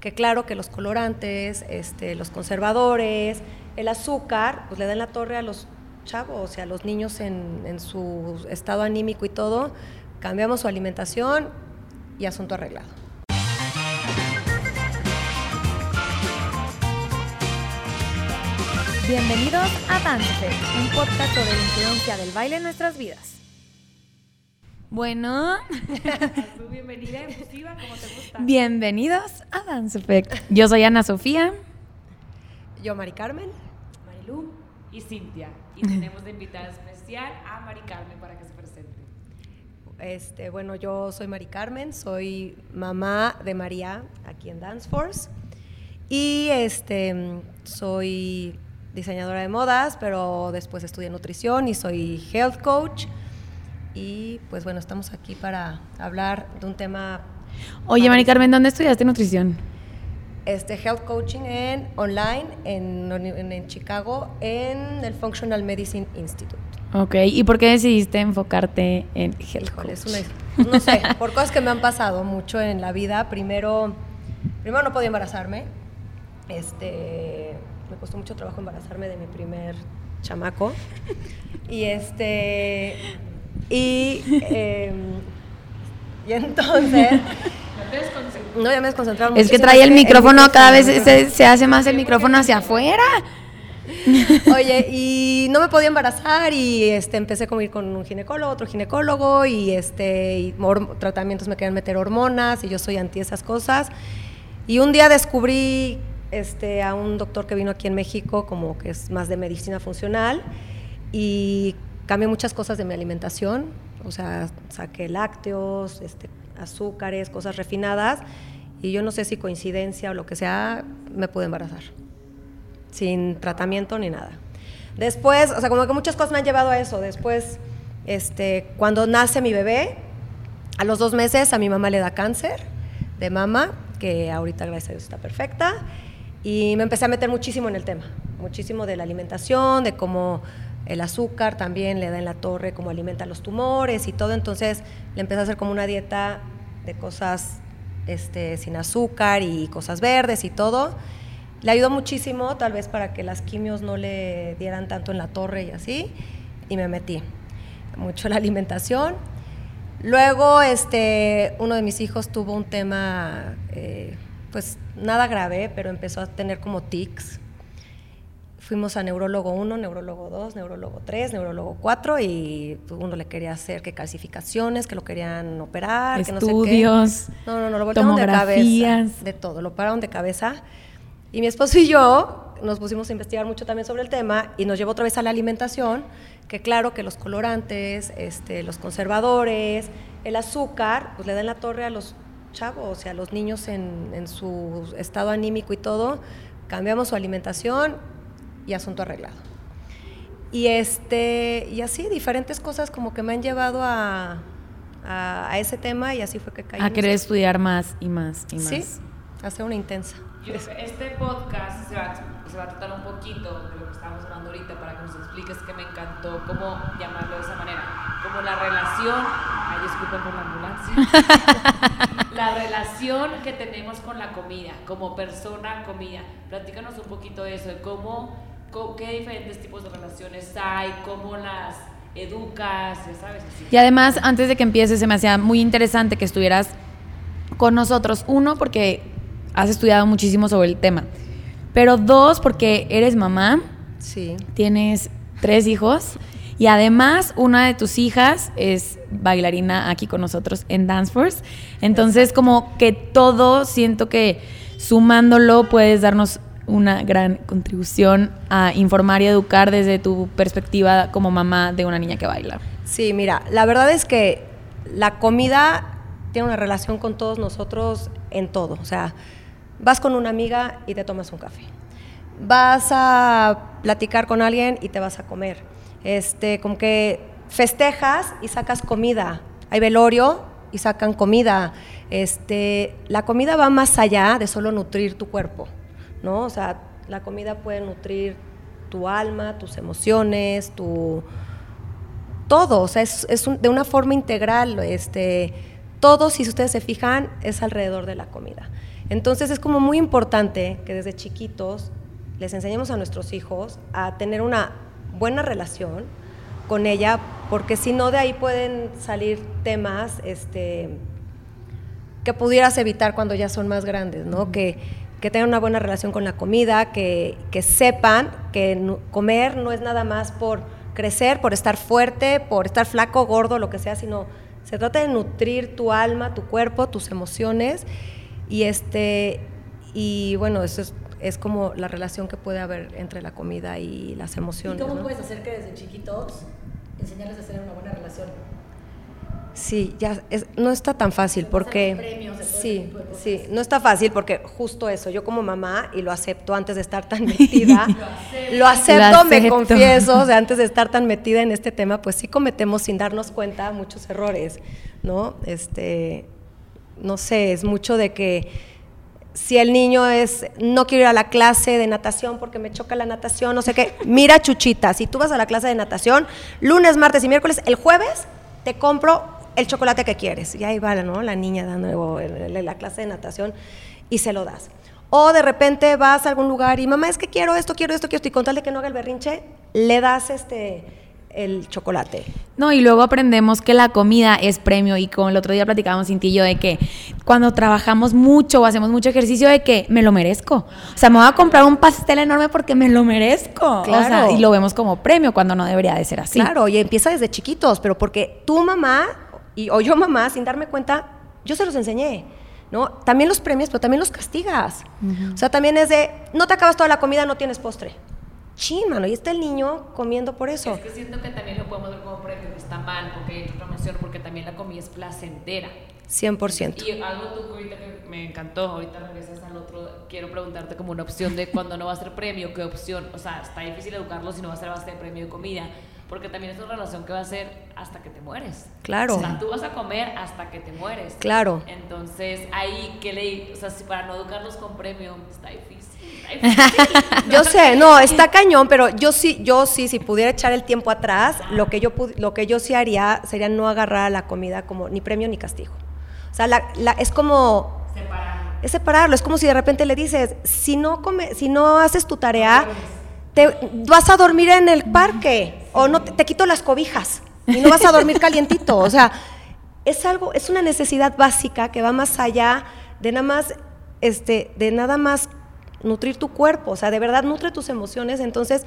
que claro que los colorantes, este, los conservadores, el azúcar, pues le dan la torre a los chavos, o sea, a los niños en, su estado anímico y todo. Cambiamos su alimentación y asunto arreglado. Bienvenidos a Dance, un podcast sobre la influencia del baile en nuestras vidas. Bueno, bienvenida efusiva, como te gusta. bienvenidos a Dance Effect. Yo soy Ana Sofía. Yo, Mari Carmen. Marilu y Cintia. Y tenemos de invitada especial a Mari Carmen para que se presente. Este, bueno, yo soy Mari Carmen, soy mamá de María aquí en Dance Force. Y este, soy diseñadora de modas, pero después estudié nutrición y soy health coach. Y pues bueno, estamos aquí para hablar de un tema. Oye, Mari Carmen, ¿dónde estudiaste nutrición? Este, health coaching en online en, en, en Chicago en el Functional Medicine Institute. Ok, ¿y por qué decidiste enfocarte en health Híjole, es coach? una- no sé, por cosas que me han pasado mucho en la vida. Primero, primero no podía embarazarme. Este, me costó mucho trabajo embarazarme de mi primer chamaco. Y este, y, em, y entonces, No ya me desconcentraron Es que trae el micrófono, cada vez se, se hace más el micrófono hacia afuera. Oye, y no me podía embarazar y este, empecé a ir con un ginecólogo, otro ginecólogo y, este, y tratamientos me querían meter hormonas y yo soy anti esas cosas. Y un día descubrí este, a un doctor que vino aquí en México, como que es más de medicina funcional, y cambié muchas cosas de mi alimentación, o sea, saqué lácteos, este, azúcares, cosas refinadas, y yo no sé si coincidencia o lo que sea, me pude embarazar sin tratamiento ni nada. Después, o sea, como que muchas cosas me han llevado a eso. Después, este, cuando nace mi bebé, a los dos meses a mi mamá le da cáncer de mama, que ahorita gracias a Dios está perfecta, y me empecé a meter muchísimo en el tema, muchísimo de la alimentación, de cómo el azúcar también le da en la torre, cómo alimenta los tumores y todo, entonces le empecé a hacer como una dieta de cosas este, sin azúcar y cosas verdes y todo. Le ayudó muchísimo, tal vez para que las quimios no le dieran tanto en la torre y así, y me metí mucho en la alimentación. Luego, este, uno de mis hijos tuvo un tema, eh, pues nada grave, pero empezó a tener como tics. Fuimos a neurólogo 1, neurólogo 2, neurólogo 3, neurólogo 4 y pues, uno le quería hacer que calcificaciones, que lo querían operar, que no sé qué. Estudios, No, no, no, lo voltearon de cabeza. De todo, lo pararon de cabeza. Y mi esposo y yo nos pusimos a investigar mucho también sobre el tema y nos llevó otra vez a la alimentación, que claro que los colorantes, este, los conservadores, el azúcar, pues le dan la torre a los chavos, o sea, a los niños en, en su estado anímico y todo. Cambiamos su alimentación y asunto arreglado. Y, este, y así, diferentes cosas como que me han llevado a, a, a ese tema y así fue que caí. A querer eso. estudiar más y más y más. Sí, hacer una intensa. Yo este podcast se va, se va a tratar un poquito de lo que estamos hablando ahorita para que nos expliques que me encantó cómo llamarlo de esa manera. Como la relación, ay, disculpen por la ambulancia, la relación que tenemos con la comida, como persona comida. Platícanos un poquito de eso, de cómo, qué diferentes tipos de relaciones hay, cómo las educas, ya sabes, así. Y además, antes de que empieces, se me hacía muy interesante que estuvieras con nosotros. Uno, porque has estudiado muchísimo sobre el tema. Pero dos, porque eres mamá, Sí. tienes tres hijos y además una de tus hijas es bailarina aquí con nosotros en Dance Force. Entonces, como que todo siento que sumándolo puedes darnos una gran contribución a informar y educar desde tu perspectiva como mamá de una niña que baila. Sí, mira, la verdad es que la comida tiene una relación con todos nosotros en todo. O sea, vas con una amiga y te tomas un café. Vas a platicar con alguien y te vas a comer. Este, como que festejas y sacas comida. Hay velorio y sacan comida. Este, la comida va más allá de solo nutrir tu cuerpo, ¿no? O sea, la comida puede nutrir tu alma, tus emociones, tu todo, o sea, es, es un- de una forma integral, este, todo, si ustedes se fijan, es alrededor de la comida. Entonces es como muy importante que desde chiquitos les enseñemos a nuestros hijos a tener una buena relación con ella, porque si no de ahí pueden salir temas este, que pudieras evitar cuando ya son más grandes, ¿no? que, que, tengan una buena relación con la comida, que, que sepan que comer no es nada más por crecer, por estar fuerte, por estar flaco, gordo, lo que sea, sino se trata de nutrir tu alma, tu cuerpo, tus emociones y este y bueno, eso es, es como la relación que puede haber entre la comida y las emociones. ¿Y cómo puedes hacer que desde chiquitos enseñarles a hacer una buena relación? Sí, ya no está tan fácil porque sí, sí, no está fácil porque justo eso, yo como mamá y lo acepto antes de estar tan metida, lo, acepto, me confieso, o sea, antes de estar tan metida en este tema, pues sí cometemos sin darnos cuenta muchos errores, ¿no? Este, no sé, es mucho de que si el niño es, no quiero ir a la clase de natación porque me choca la natación, no sé qué, mira chuchita, si tú vas a la clase de natación, lunes, martes y miércoles, el jueves te compro el chocolate que quieres. Y ahí va ¿no? la niña dando la clase de natación y se lo das. O de repente vas a algún lugar y mamá, es que quiero esto, quiero esto, quiero esto, y con tal de que no haga el berrinche, le das este el chocolate. No, y luego aprendemos que la comida es premio y como el otro día platicábamos sin yo de que cuando trabajamos mucho o hacemos mucho ejercicio de que me lo merezco. O sea, me voy a comprar un pastel enorme porque me lo merezco. Claro. y lo vemos como premio cuando no debería de ser así. Claro, y empieza desde chiquitos, pero porque tu mamá y, o yo mamá, sin darme cuenta, yo se los enseñé. ¿no? También los premios, pero también los castigas. O sea, también es de, no te acabas toda la comida, no tienes postre chin, mano, y está el niño comiendo por eso. Es que siento que también lo podemos ver como premio, está mal, porque hay promoción, porque también la comida es placentera. 100%. Y algo tú ahorita que me encantó, ahorita regresas al otro, quiero preguntarte como una opción de cuando no va a ser premio, qué opción, o sea, está difícil educarlo si no va a ser base de premio de comida, porque también es una relación que va a ser hasta que te mueres. Claro. O sea, tú vas a comer hasta que te mueres. Claro. Entonces, ahí, ¿qué le, o sea, si para no educarlos con premio, está difícil. yo sé, no, está cañón, pero yo sí, yo sí, si pudiera echar el tiempo atrás, lo que yo lo que yo sí haría sería no agarrar a la comida como ni premio ni castigo. O sea, la, es como separarlo. Es separarlo, es como si de repente le dices, si no come, si no haces tu tarea, te vas a dormir en el parque o no te, quito las cobijas y no vas a dormir calientito, o sea, es algo, es una necesidad básica que va más allá de nada más este, de nada más nutrir tu cuerpo, o sea, de verdad nutre tus emociones, entonces,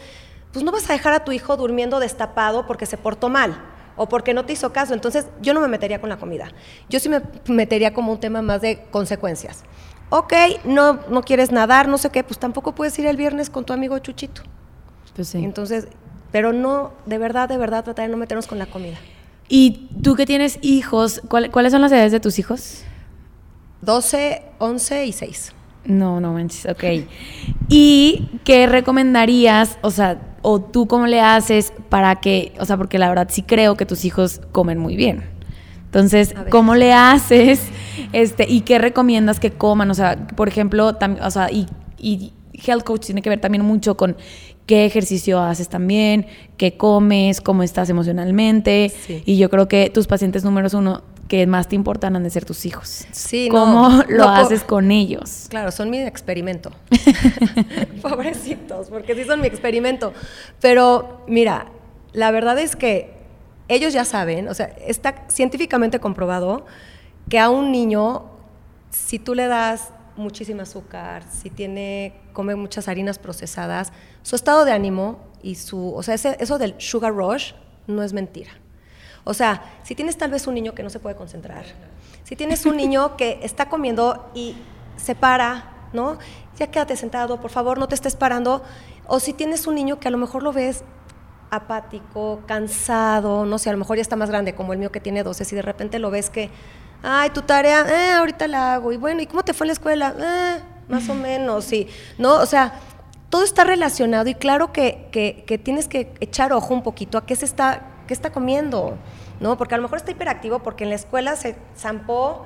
pues no vas a dejar a tu hijo durmiendo destapado porque se portó mal o porque no te hizo caso, entonces yo no me metería con la comida, yo sí me metería como un tema más de consecuencias. Ok, no, no quieres nadar, no sé qué, pues tampoco puedes ir el viernes con tu amigo Chuchito. Pues sí. Entonces, pero no, de verdad, de verdad, tratar de no meternos con la comida. Y tú que tienes hijos, ¿cuáles son las edades de tus hijos? 12, 11 y 6. No, no manches, ok. ¿Y qué recomendarías, o sea, o tú cómo le haces para que, o sea, porque la verdad sí creo que tus hijos comen muy bien. Entonces, ¿cómo le haces? Este, ¿y qué recomiendas que coman? O sea, por ejemplo, o sea, y, y health coach tiene que ver también mucho con qué ejercicio haces también, qué comes, cómo estás emocionalmente. Y yo creo que tus pacientes números uno que más te importan han de ser tus hijos. Sí, ¿Cómo lo haces con ellos? Claro, son mi experimento. Pobrecitos, porque sí son mi experimento. Pero mira, la verdad es que ellos ya saben, o sea, está científicamente comprobado que a un niño, si tú le das muchísimo azúcar, si tiene, come muchas harinas procesadas, su estado de ánimo y su, o sea, eso del sugar rush no es mentira. O sea, si tienes tal vez un niño que no se puede concentrar, si tienes un niño que está comiendo y se para, ¿no? Ya quédate sentado, por favor, no te estés parando. O si tienes un niño que a lo mejor lo ves apático, cansado, no sé, a lo mejor ya está más grande, como el mío que tiene 12, si de repente lo ves que, ay, tu tarea, eh, ahorita la hago, y bueno, ¿y cómo te fue en la escuela? Eh, más o menos, sí, ¿no? O sea, todo está relacionado y claro que, que, que tienes que echar ojo un poquito a qué se está ¿qué está comiendo? ¿No? Porque a lo mejor está hiperactivo porque en la escuela se zampó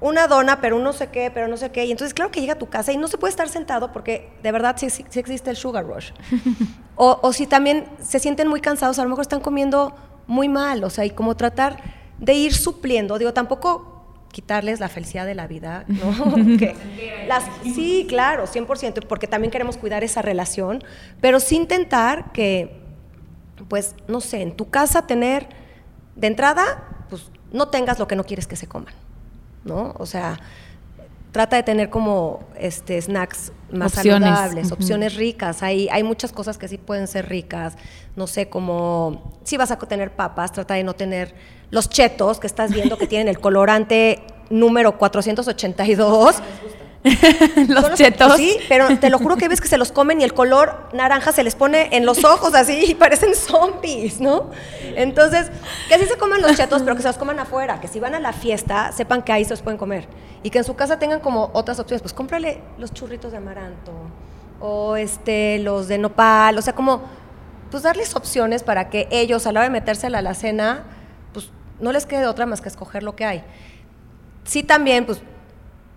una dona, pero un no sé qué, pero no sé qué. Y entonces, claro que llega a tu casa y no se puede estar sentado porque de verdad sí, existe el sugar rush. o, o, si también se sienten muy cansados, a lo mejor están comiendo muy mal. O sea, y como tratar de ir supliendo. Digo, tampoco quitarles la felicidad de la vida, ¿no? Que las, sí, claro, 100%, porque también queremos cuidar esa relación, pero sí intentar que, pues, no sé, en tu casa tener, de entrada, pues, no tengas lo que no quieres que se coman, ¿no? O sea, trata de tener como este snacks más Opciones. saludables, opciones ricas. Hay, hay muchas cosas que sí pueden ser ricas. No sé, como si vas a tener papas, trata de no tener los chetos que estás viendo que tienen el colorante número 482. Los Son chetos. Sí, pero te lo juro que ves que se los comen y el color naranja se les pone en los ojos así y parecen zombies, ¿no? Entonces, que sí se coman los chetos, pero que se los coman afuera, que si van a la fiesta, sepan que ahí se los pueden comer. Y que en su casa tengan como otras opciones, pues cómprale los churritos de amaranto o este, los de nopal, o sea, como pues darles opciones para que ellos a la hora de meterse a la alacena, pues no les quede otra más que escoger lo que hay. Sí también, pues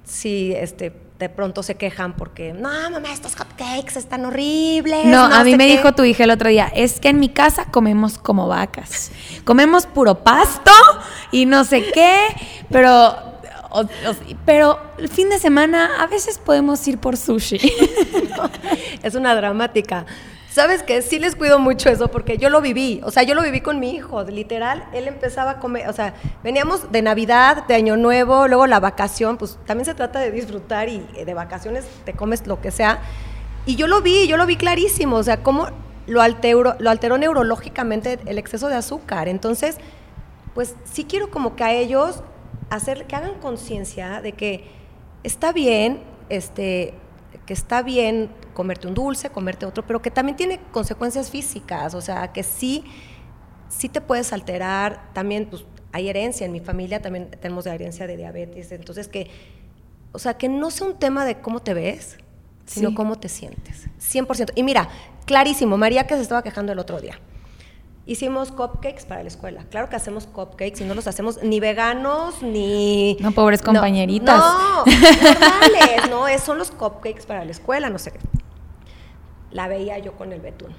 si este, de pronto se quejan porque, no, mamá, estos hotcakes están horribles. No, a mí me qué". dijo tu hija el otro día, es que en mi casa comemos como vacas. Comemos puro pasto y no sé qué, pero, o- o- pero el fin de semana a veces podemos ir por sushi. es una dramática. ¿Sabes qué? Sí les cuido mucho eso porque yo lo viví. O sea, yo lo viví con mi hijo. Literal, él empezaba a comer. O sea, veníamos de Navidad, de Año Nuevo, luego la vacación. Pues también se trata de disfrutar y eh, de vacaciones te comes lo que sea. Y yo lo vi, yo lo vi clarísimo. O sea, cómo lo alteró, lo alteró neurológicamente el exceso de azúcar. Entonces, pues sí quiero como que a ellos hacer que hagan conciencia de que está bien, este, que está bien comerte un dulce, comerte otro, pero que también tiene consecuencias físicas, o sea, que sí, sí te puedes alterar, también pues hay herencia, en mi familia también tenemos de herencia de diabetes, entonces que, o sea, que no sea un tema de cómo te ves, sino Sí. cómo te sientes, 100%. Y mira, clarísimo, María que se estaba quejando el otro día. Hicimos cupcakes para la escuela. Claro que hacemos cupcakes y no los hacemos ni veganos ni. No, pobres compañeritas. No, normales, no, es- son los cupcakes para la escuela, no sé qué. La veía yo con el betún.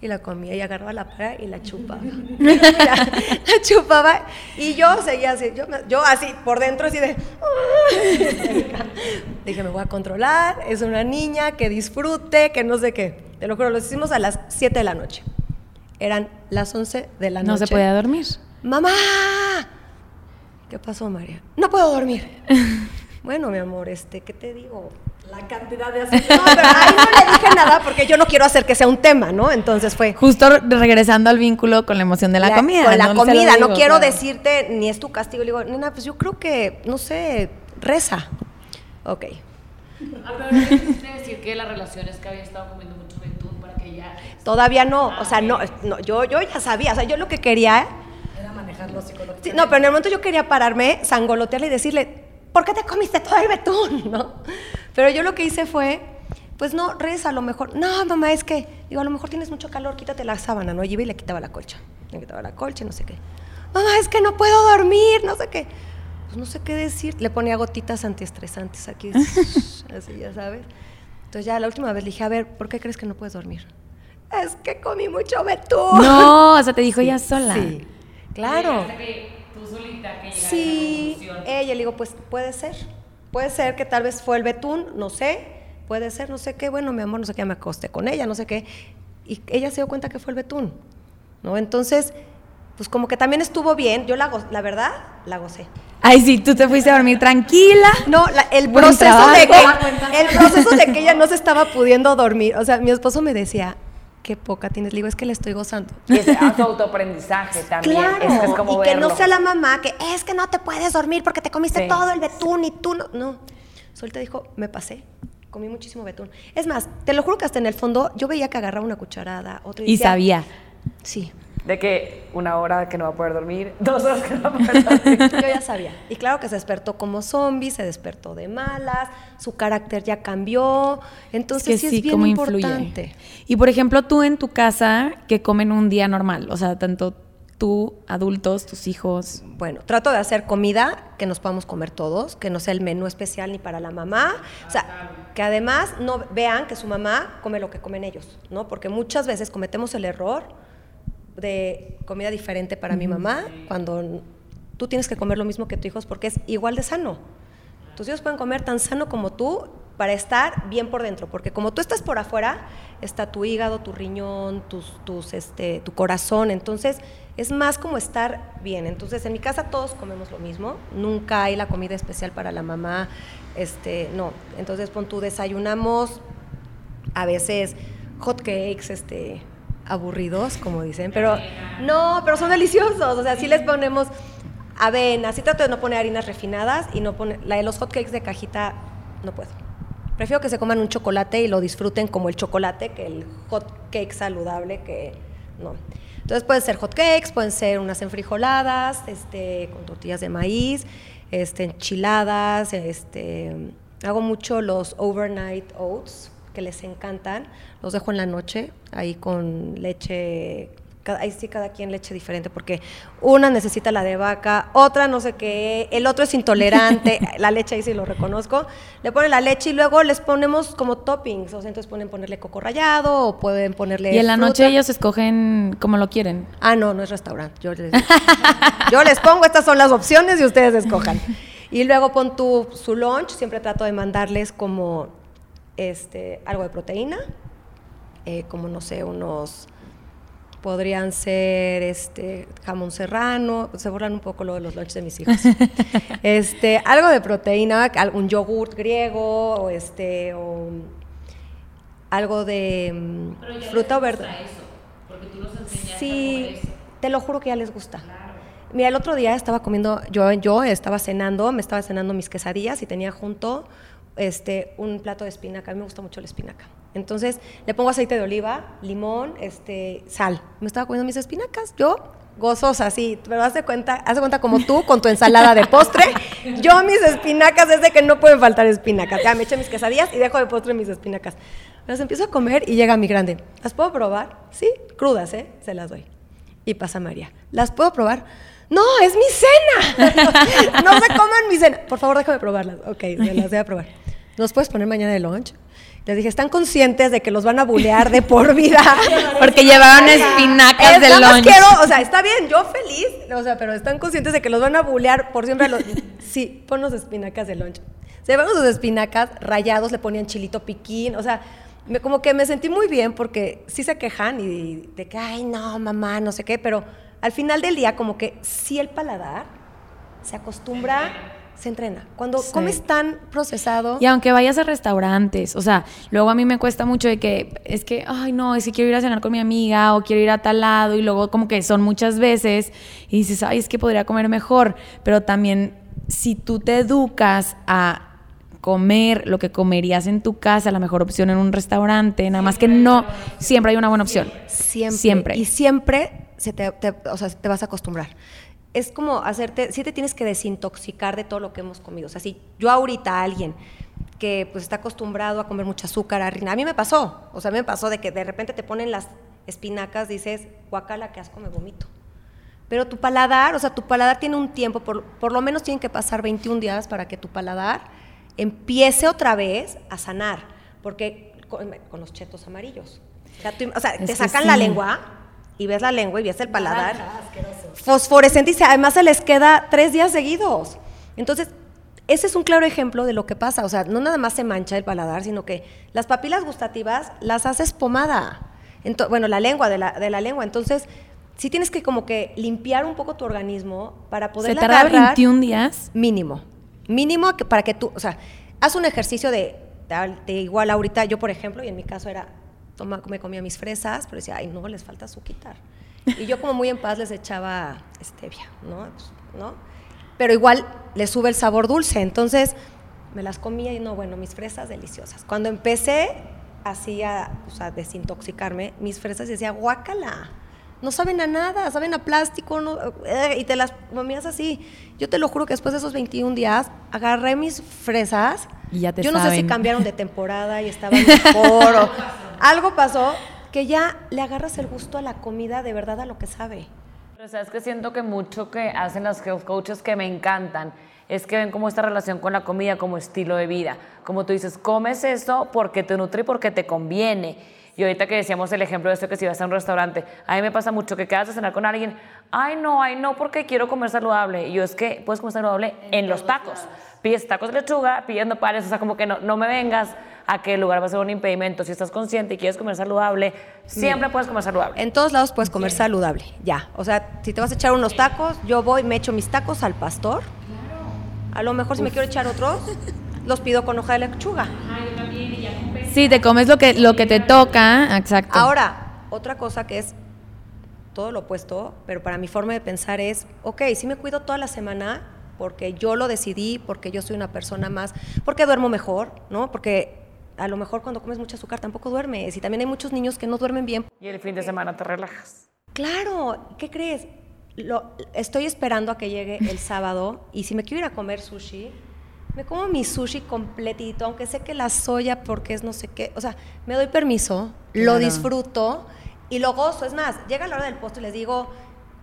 Y la comía y agarraba la para y la chupaba. la, la chupaba y yo seguía así, yo así por dentro así de... Dije, me voy a controlar, es una niña que disfrute, que no sé qué. Te lo juro, los hicimos a las 7 de la noche. Eran las 11 de la No noche. se podía dormir. ¡Mamá! ¿Qué pasó, María? No puedo dormir. bueno, mi amor, este, ¿qué te digo? La cantidad de No, azúcar. pero ahí no le dije nada porque yo no quiero hacer que sea un tema, ¿no? Entonces fue Justo regresando al vínculo con la emoción de la, comida. Con la ¿no? Comida, no quiero claro. decirte ni es tu castigo. Le digo, nena, pues yo creo que, no sé, reza. Ok. Ah, pero no decir que la relación es que había estado comiendo mucho betún para que ya... Todavía no, o sea, no, no yo, yo ya sabía, o sea, yo lo que quería Era manejarlo psicológicamente. Sí, no, pero en el momento yo quería pararme, sangolotearle y decirle, ¿por qué te comiste todo el betún? ¿No? Pero yo lo que hice fue, pues no, reza a lo mejor. No, mamá, es que, digo, a lo mejor tienes mucho calor, quítate la sábana, ¿no? Y iba y le quitaba la colcha. Le quitaba la colcha y no sé qué. Mamá, es que no puedo dormir, no sé qué. Pues no sé qué decir. Le ponía gotitas antiestresantes aquí, así, ya sabes. Entonces ya la última vez le dije, a ver, ¿por qué crees que no puedes dormir? Es que comí mucho betún. No, o sea, te dijo ella sola. Sí, claro. Tú solita que llegaste Sí, a la ella le digo, pues puede ser. Puede ser que tal vez fue el betún, no sé. Puede ser, no sé qué. Bueno, mi amor, no sé qué, me acosté con ella, no sé qué. Y ella se dio cuenta que fue el betún. ¿No? Entonces, pues como que también estuvo bien. Yo la, la verdad, la gocé. Ay, sí, tú te fuiste a dormir tranquila. No, la- el proceso de que el proceso de que ella no se estaba pudiendo dormir. O sea, mi esposo me decía, qué poca tienes. Le digo, es que le estoy gozando. Y ese su autoaprendizaje también. Claro, Es que es como y que no sea la mamá que es que no te puedes dormir porque te comiste Sí. todo el betún y tú no. No, Solita dijo, me pasé, comí muchísimo betún. Es más, te lo juro que hasta en el fondo yo veía que agarraba una cucharada, otra Y decía, sabía. Sí, De que una hora que no va a poder dormir, dos horas que no va a poder dormir. yo ya sabía. Y claro que se despertó como zombie, se despertó de malas, su carácter ya cambió. Entonces sí, es bien cómo importante. influye. Y por ejemplo, tú en tu casa, que comen un día normal, o sea, tanto tú, adultos, tus hijos. Bueno, trato de hacer comida que nos podamos comer todos, que no sea el menú especial ni para la mamá. O sea, que además no vean que su mamá come lo que comen ellos, ¿no? Porque muchas veces cometemos el error de comida diferente para mi mamá cuando tú tienes que comer lo mismo que tus hijos porque es igual de sano. Tus hijos pueden comer tan sano como tú para estar bien por dentro, porque como tú estás por afuera, está tu hígado, tu riñón, tus, tus, este, tu corazón, entonces es más como estar bien. Entonces en mi casa todos comemos lo mismo, nunca hay la comida especial para la mamá, este, no. Entonces pon tú desayunamos a veces hot cakes, este, aburridos, como dicen, pero no, pero son deliciosos, o sea, sí les ponemos avena, sí trato de no poner harinas refinadas y no poner, la de los hot cakes de cajita no puedo. Prefiero que se coman un chocolate y lo disfruten como el chocolate que el hot cake saludable que no. Entonces pueden ser hot cakes, pueden ser unas enfrijoladas, este, con tortillas de maíz, este, enchiladas, este, hago mucho los overnight oats que les encantan, los dejo en la noche ahí con leche cada- ahí sí cada quien leche diferente, porque una necesita la de vaca, otra no sé qué, el otro es intolerante, la leche ahí sí lo reconozco, le ponen la leche y luego les ponemos como toppings, o sea, entonces pueden ponerle coco rallado o pueden ponerle Y en la fruta. noche ellos escogen como lo quieren. Ah, no, no es restaurante. Yo les, yo les pongo, estas son las opciones y ustedes escojan. Y luego pon tu, su lunch, siempre trato de mandarles como este, algo de proteína, eh, como no sé, unos, podrían ser este, jamón serrano, se borran un poco lo de los lunches de mis hijos. este, algo de proteína, un yogurt griego, o este, o algo de mm, fruta o verde. Porque tú los enseñaste a Sí, eso. te lo juro que ya les gusta. Mira, el otro día estaba comiendo, yo, yo estaba cenando, me estaba cenando mis quesadillas y tenía junto este, un plato de espinaca. A mí me gusta mucho la espinaca. Entonces le pongo aceite de oliva, limón, este, sal. Me estaba comiendo mis espinacas. Yo gozosa, sí, pero haz de cuenta, haz de cuenta como tú con tu ensalada de postre. Yo mis espinacas es de que no pueden faltar espinacas. Ya me eché mis quesadillas y dejo de postre mis espinacas. Las empiezo a comer y llega mi grande. ¿Las puedo probar? Sí, crudas, ¿eh? Se las doy. Y pasa María. ¿Las puedo probar? No, es mi cena. no se coman mi cena. Por favor, déjame probarlas. Ok, se las voy a probar. ¿Los puedes poner mañana de lunch? Les dije, ¿están conscientes de que los van a bulear de por vida? Porque llevaban espinacas Es, de lunch. quiero, o sea, está bien, yo feliz, o sea, pero están conscientes de que los van a bulear por siempre. los- sí, ponnos espinacas de lunch. Se llevaron sus espinacas rayados, le ponían chilito piquín, o sea, me- como que me sentí muy bien porque sí se quejan y de que, ay, no, mamá, no sé qué, pero al final del día como que sí el paladar se acostumbra, se entrena. Cuando Sí. comes tan procesado... Y aunque vayas a restaurantes, o sea, luego a mí me cuesta mucho de que es que, ay, no, es que quiero ir a cenar con mi amiga o quiero ir a tal lado y luego como que son muchas veces y dices, ay, es que podría comer mejor, pero también si tú te educas a comer lo que comerías en tu casa, la mejor opción en un restaurante, nada más que no, siempre hay una buena opción. Siempre. Siempre. Y siempre se te, te- o sea, te vas a acostumbrar. Es como hacerte, sí te tienes que desintoxicar de todo lo que hemos comido. O sea, si yo ahorita a alguien que pues está acostumbrado a comer mucha azúcar, harina, a mí me pasó. O sea, a mí me pasó de que de repente te ponen las espinacas, dices, guacala, que asco, me vomito. Pero tu paladar, o sea, tu paladar tiene un tiempo, por, por lo menos tienen que pasar 21 días para que tu paladar empiece otra vez a sanar. Porque con, con los chetos amarillos. O sea, tú- o sea, Es te sacan la lengua y ves la lengua y ves el paladar. Fosforescente y se- además se les queda tres días seguidos. Entonces, ese es un claro ejemplo de lo que pasa. O sea, no nada más se mancha el paladar, sino que las papilas gustativas las haces pomada. Ento- bueno, la lengua, de la, de la lengua. Entonces, sí tienes que como que limpiar un poco tu organismo para poder Se tarda agarrar 21 días. mínimo. Mínimo que para que tú, o sea, haz un ejercicio de, de- de igual ahorita, yo por ejemplo, y en mi caso era, toma, me comía mis fresas, pero decía, ay, no, les falta azúcar. Y yo como muy en paz les echaba stevia, ¿no? Pues, ¿no? Pero igual le sube el sabor dulce, entonces me las comía y no, bueno, mis fresas deliciosas. Cuando empecé así a, o sea, desintoxicarme, mis fresas decía, guácala. No saben a nada, saben a plástico, no, eh, y te las comías así. Yo te lo juro que después de esos 21 días, agarré mis fresas. Y ya te Yo no sé si cambiaron de temporada y estaban mejor o algo pasó que ya le agarras el gusto a la comida de verdad a lo que sabe. Pero sabes que siento que mucho que hacen las health coaches que me encantan es que ven como esta relación con la comida como estilo de vida. Como tú dices, comes esto porque te nutre y porque te conviene. Y ahorita que decíamos el ejemplo de esto que si vas a un restaurante, a mí me pasa mucho que quedas a cenar con alguien, ay no, ay no, porque quiero comer saludable. Y yo es que puedes comer saludable en, los tacos. Pides tacos de lechuga, pidiendo pares, o sea, como que no, no me vengas a que el lugar va a ser un impedimento. Si estás consciente y quieres comer saludable, siempre puedes comer saludable. En todos lados puedes comer saludable, ya. O sea, si te vas a echar unos tacos, yo voy, me echo mis tacos al pastor. A lo mejor si me quiero echar otros, los pido con hoja de lechuga. Sí, te comes lo que, lo que te toca, exacto. Ahora, otra cosa que es todo lo opuesto, pero para mi forma de pensar es, ok, sí me cuido toda la semana porque yo lo decidí, porque yo soy una persona más, porque duermo mejor, ¿no? Porque a lo mejor cuando comes mucho azúcar tampoco duermes y también hay muchos niños que no duermen bien. Y el fin de semana te relajas. Claro, ¿qué crees? Lo, estoy esperando a que llegue el sábado y si me quiero ir a comer sushi, me como mi sushi completito, aunque sé que la soya porque es no sé qué, o sea, me doy permiso, lo disfruto y lo gozo. Es más, llega la hora del postre y les digo,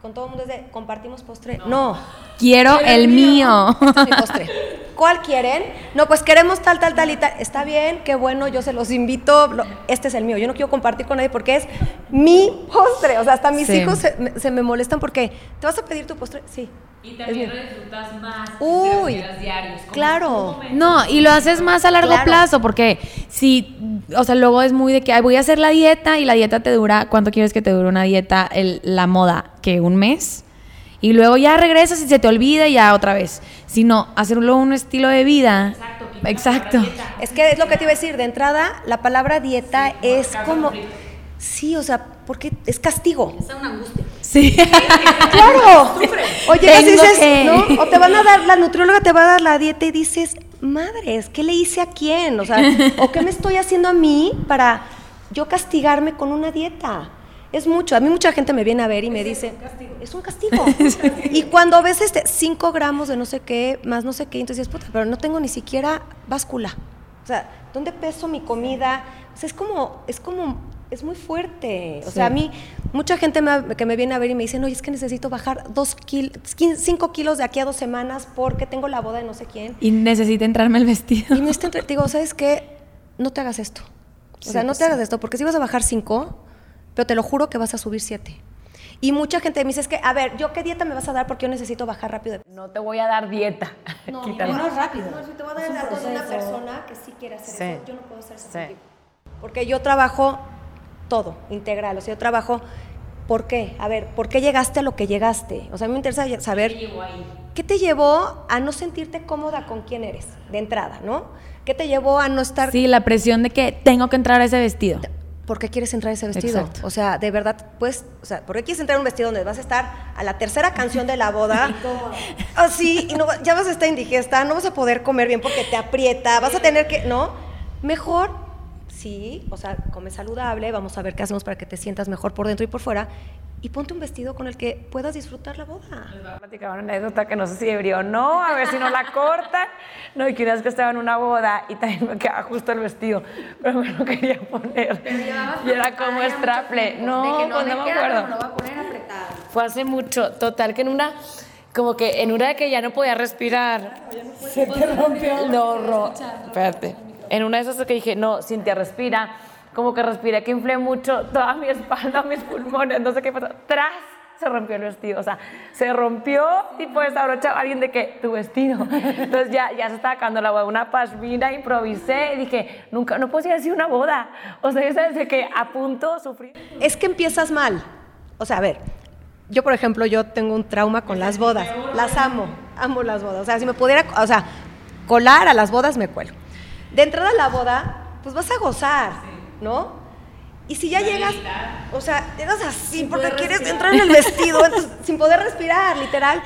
con todo el mundo es de, ¿compartimos postre? No, Quiero el mío. este es mi postre. ¿Cuál quieren? No, pues queremos tal, tal, tal y tal. Está bien, qué bueno, yo se los invito. lo- este es el mío. Yo no quiero compartir con nadie porque es mi postre. O sea, hasta mis Sí. hijos se me molestan porque, ¿te vas a pedir tu postre? Sí. Y también lo disfrutas más. Uy, diarios. como claro. No, y lo haces más a largo Claro. plazo, porque si, o sea, luego es muy de que "Ay, voy a hacer la dieta y la dieta te dura, ¿cuánto quieres que te dure una dieta, el- la moda? ¿Que un mes? Y luego ya regresas y se te olvida y ya otra vez. Sino hacerlo un estilo de vida. Exacto. Es que es lo que te iba a decir. De entrada, la palabra dieta es como. Sí, o sea, porque es castigo. Es una angustia. Sí. ¡Claro! Oye, llegas y Tengo dices, que- ¿no? O te van a dar, la nutrióloga te va a dar la dieta y dices, madres, ¿qué le hice a quién? O sea, ¿o qué me estoy haciendo a mí para yo castigarme con una dieta? Es mucho. A mí mucha gente me viene a ver y me dice, es un castigo. Y cuando ves este 5 gramos de no sé qué, más no sé qué, entonces dices, puta, pero no tengo ni siquiera báscula. O sea, ¿dónde peso mi comida? O sea, es como, es como, es muy fuerte. O sea, a mí, mucha gente me que me viene a ver y me dice, no, es que necesito bajar dos kilos, cinco kilos de aquí a dos semanas porque tengo la boda de no sé quién. Y necesita entrarme el vestido. Y me está entre- digo, ¿sabes qué? No te hagas esto. O sea, no te hagas esto, porque si vas a bajar cinco, pero te lo juro que vas a subir siete. Y mucha gente me dice, es que, a ver, ¿yo qué dieta me vas a dar porque yo necesito bajar rápido de No te voy a dar dieta. no, no es rápido. No, si te voy a dar el dato de una persona que sí quiere hacer Sí. eso, yo no puedo hacer eso. Porque yo trabajo todo, integral. O sea, yo trabajo, ¿por qué? A ver, ¿por qué llegaste a lo que llegaste? O sea, a mí me interesa saber qué te llevó a no sentirte cómoda con quién eres, de entrada, ¿no? ¿Qué te llevó a no estar... Sí, la presión de que tengo que entrar a ese vestido. ¿Por qué quieres entrar a ese vestido? Exacto. O sea, de verdad, pues, o sea, ¿por qué quieres entrar a un vestido donde vas a estar a la tercera canción de la boda? Así, y no, ya vas a estar indigesta, no vas a poder comer bien porque te aprieta, vas a tener que, ¿no? Mejor, sí, o sea, come saludable, vamos a ver qué hacemos para que te sientas mejor por dentro y por fuera, y ponte un vestido con el que puedas disfrutar la boda. Les voy a platicar una anécdota que no sé si debería o no, a ver si no la cortan. No, y que una vez que estaba en una boda y también me quedaba justo el vestido, pero me lo quería poner. Y era como straple. No, pues no me acuerdo. lo va a poner apretado. Fue hace mucho, total, que en una, como que en una de que ya no podía respirar, se te rompió. No, espérate. En una de esas que dije, no, Cintia, respira. Como que respiré, que inflé mucho toda mi espalda, mis pulmones, no sé qué pasó. Tras, se rompió el vestido. O sea, se rompió, tipo desabrochado alguien de que, tu vestido. Entonces ya, ya se estaba acabando la boda, una pashmina, improvisé y dije, nunca, no puedo ir así a una boda. O sea, yo sabes de que a punto sufrí. Es que empiezas mal. O sea, a ver, yo por ejemplo, yo tengo un trauma con las bodas. Las amo, amo las bodas. O sea, si me pudiera, o sea, colar a las bodas me cuelo. De entrada a la boda, pues vas a gozar, ¿no? Y si ya llegas, o sea, llegas así porque quieres entrar en el vestido, entonces, sin poder respirar, literal.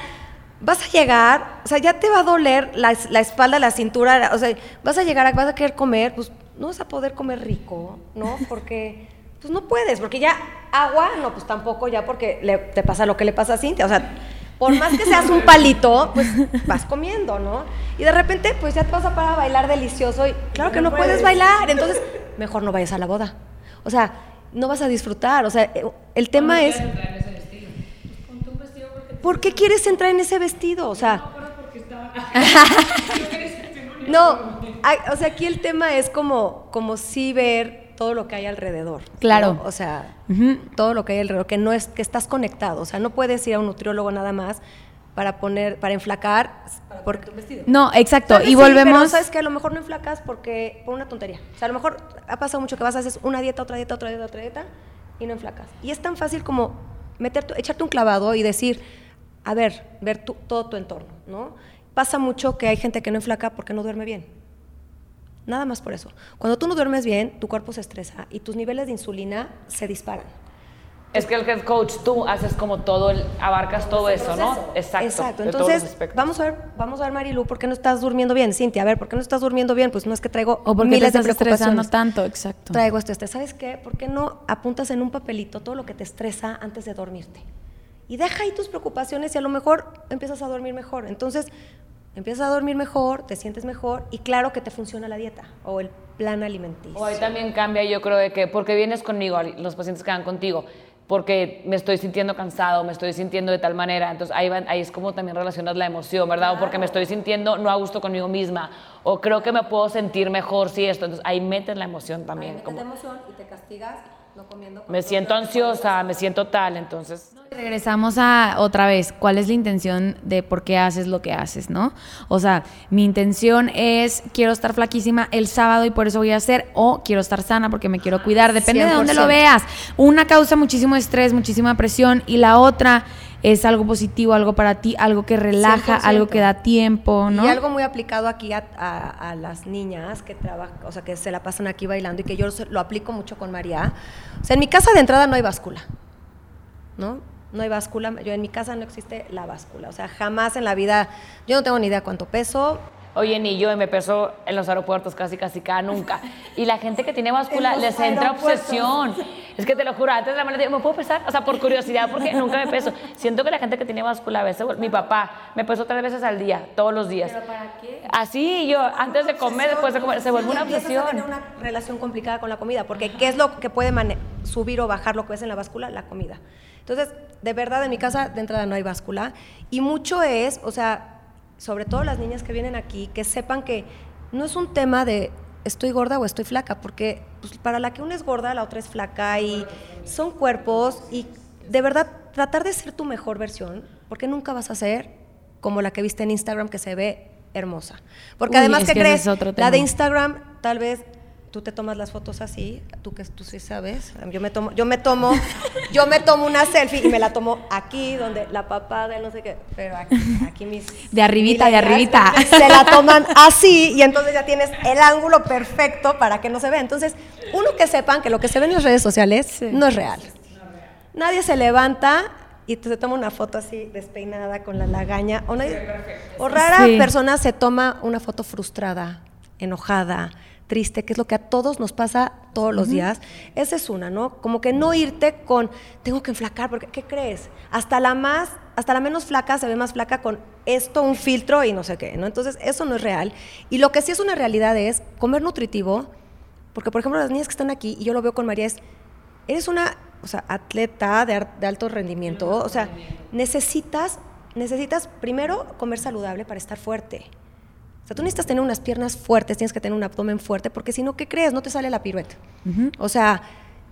Vas a llegar, o sea, ya te va a doler la, la espalda, la cintura, o sea, vas a llegar, a- vas a querer comer, pues no vas a poder comer rico, ¿no? Porque, pues no puedes, porque ya agua, no, pues tampoco ya porque le- te pasa lo que le pasa a Cintia, o sea, por más que seas un palito, pues vas comiendo, ¿no? Y de repente, pues ya te vas a parar a bailar delicioso y claro que no puedes bailar, entonces mejor no vayas a la boda. O sea, no vas a disfrutar, o sea, eh, el tema es... ¿Por qué quieres entrar en ese vestido? O sea... No, o sea, aquí el tema es como, como sí ver todo lo que hay alrededor. Claro. ¿no? O sea, todo lo que hay alrededor, que no es que estás conectado. O sea, no puedes ir a un nutriólogo nada más para poner, para enflacar. porque, No, exacto. Tal vez Y sí, volvemos. pero sabes que a lo mejor no enflacas porque por una tontería. O sea, a lo mejor ha pasado mucho que vas a hacer una dieta, otra dieta, otra dieta, otra dieta y no enflacas. Y es tan fácil como meterte, echarte un clavado y decir, a ver, ver tu- todo tu entorno, ¿no? Pasa mucho que hay gente que no enflaca porque no duerme bien. Nada más por eso. Cuando tú no duermes bien, tu cuerpo se estresa y tus niveles de insulina se disparan. Es que el head coach, tú haces como todo, el, abarcas todo eso, ¿no? Exacto. Exacto. de Entonces, vamos a ver, vamos a ver, Marilu, ¿por qué no estás durmiendo bien? Cintia, a ver, ¿por qué no estás durmiendo bien? Pues no es que traigo o porque te miles de estás estresando preocupaciones. tanto, exacto. Traigo esto, este. ¿Sabes qué? ¿Por qué no apuntas en un papelito todo lo que te estresa antes de dormirte? Y deja ahí tus preocupaciones y a lo mejor empiezas a dormir mejor. Entonces, empiezas a dormir mejor, te sientes mejor y claro que te funciona la dieta o el plan alimenticio. Ahí también cambia, yo creo, de que porque vienes conmigo, los pacientes que van contigo, porque me estoy sintiendo cansado, me estoy sintiendo de tal manera, entonces ahí, van- ahí es como también relacionas la emoción, ¿verdad? O porque me estoy sintiendo no a gusto conmigo misma, o creo que me puedo sentir mejor si esto, entonces ahí metes la emoción también. Metes Como, la emoción y te castigas no comiendo. me siento ansiosa, me siento tal, entonces... Regresamos a otra vez, ¿cuál es la intención de por qué haces lo que haces, no? O sea, mi intención es quiero estar flaquísima el sábado y por eso voy a hacer o quiero estar sana porque me quiero cuidar, depende de dónde lo 100%. veas. Una causa muchísimo estrés, muchísima presión y la otra es algo positivo, algo para ti, algo que relaja, 100%. algo que da tiempo, ¿no? Y algo muy aplicado aquí a, a- a las niñas que trabajan, o sea, que se la pasan aquí bailando y que yo lo aplico mucho con María. O sea, en mi casa de entrada no hay báscula, ¿no? No hay báscula. Yo en mi casa no existe la báscula. O sea, jamás en la vida, yo no tengo ni idea cuánto peso. Oye, ni yo me peso en los aeropuertos casi, casi cada nunca. Y la gente que tiene báscula les entra obsesión. Es que te lo juro, antes de la maleta digo, ¿me puedo pesar? O sea, por curiosidad, porque nunca me peso. Siento que la gente que tiene báscula a veces, mi papá me pesó tres veces al día, todos los días. ¿Pero para qué? Así, yo, antes de comer, después de comer, se vuelve Sí, una tener obsesión. una relación complicada con la comida, porque ¿qué es lo que puede subir o bajar lo que ves en la báscula? La comida. Entonces, de verdad, en mi casa de entrada no hay báscula. Y mucho es, o sea, sobre todo las niñas que vienen aquí, que sepan que no es un tema de estoy gorda o estoy flaca, porque pues, para la que una es gorda, la otra es flaca y son cuerpos y de verdad tratar de ser tu mejor versión, porque nunca vas a ser como la que viste en Instagram que se ve hermosa. Porque Uy, además, ¿qué que crees? La de Instagram, tal vez tú te tomas las fotos así, tú que tú sí sabes, yo me tomo, yo me tomo, yo me tomo una selfie y me la tomo aquí donde la papada, no sé qué, pero aquí, aquí mis De arribita, de arribita. se la toman así y entonces ya tienes el ángulo perfecto para que no se vea. Entonces, uno que sepan que lo que se ve en las redes sociales no es real. Nadie se levanta y se toma una foto así despeinada con la lagaña o, nadie- o rara Sí. persona se toma una foto frustrada, enojada, triste, que es lo que a todos nos pasa todos los días. Esa es una, ¿no? Como que no irte con tengo que enflacar porque ¿qué crees? Hasta la más hasta la menos flaca se ve más flaca con esto, un filtro y no sé qué, ¿no? Entonces, eso no es real. Y lo que sí es una realidad es comer nutritivo, porque por ejemplo las niñas que están aquí, y yo lo veo con María, es, eres una o sea, atleta de, de alto rendimiento, o sea, necesitas, necesitas primero comer saludable para estar fuerte. O sea, tú necesitas tener unas piernas fuertes, tienes que tener un abdomen fuerte, porque si no, ¿qué crees? No te sale la pirueta. O sea,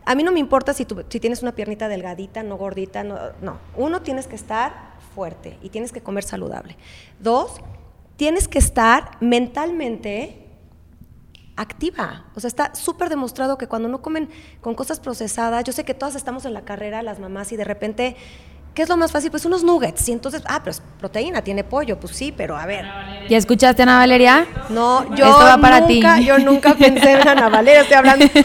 a mí no me importa si, tú, si tienes una piernita delgadita, no gordita, no, no. Uno, tienes que estar fuerte y tienes que comer saludable. Dos, tienes que estar mentalmente activa. O sea, está súper demostrado que cuando no comen con cosas procesadas, yo sé que todas estamos en la carrera, las mamás, y de repente, ¿qué es lo más fácil? Pues unos nuggets. Y entonces, ah, pero es proteína, tiene pollo. Pues sí, pero a ver. ¿Ya escuchaste, Ana Valeria? No, yo Esto va para nunca, ti. yo nunca pensé en Ana Valeria, estoy hablando.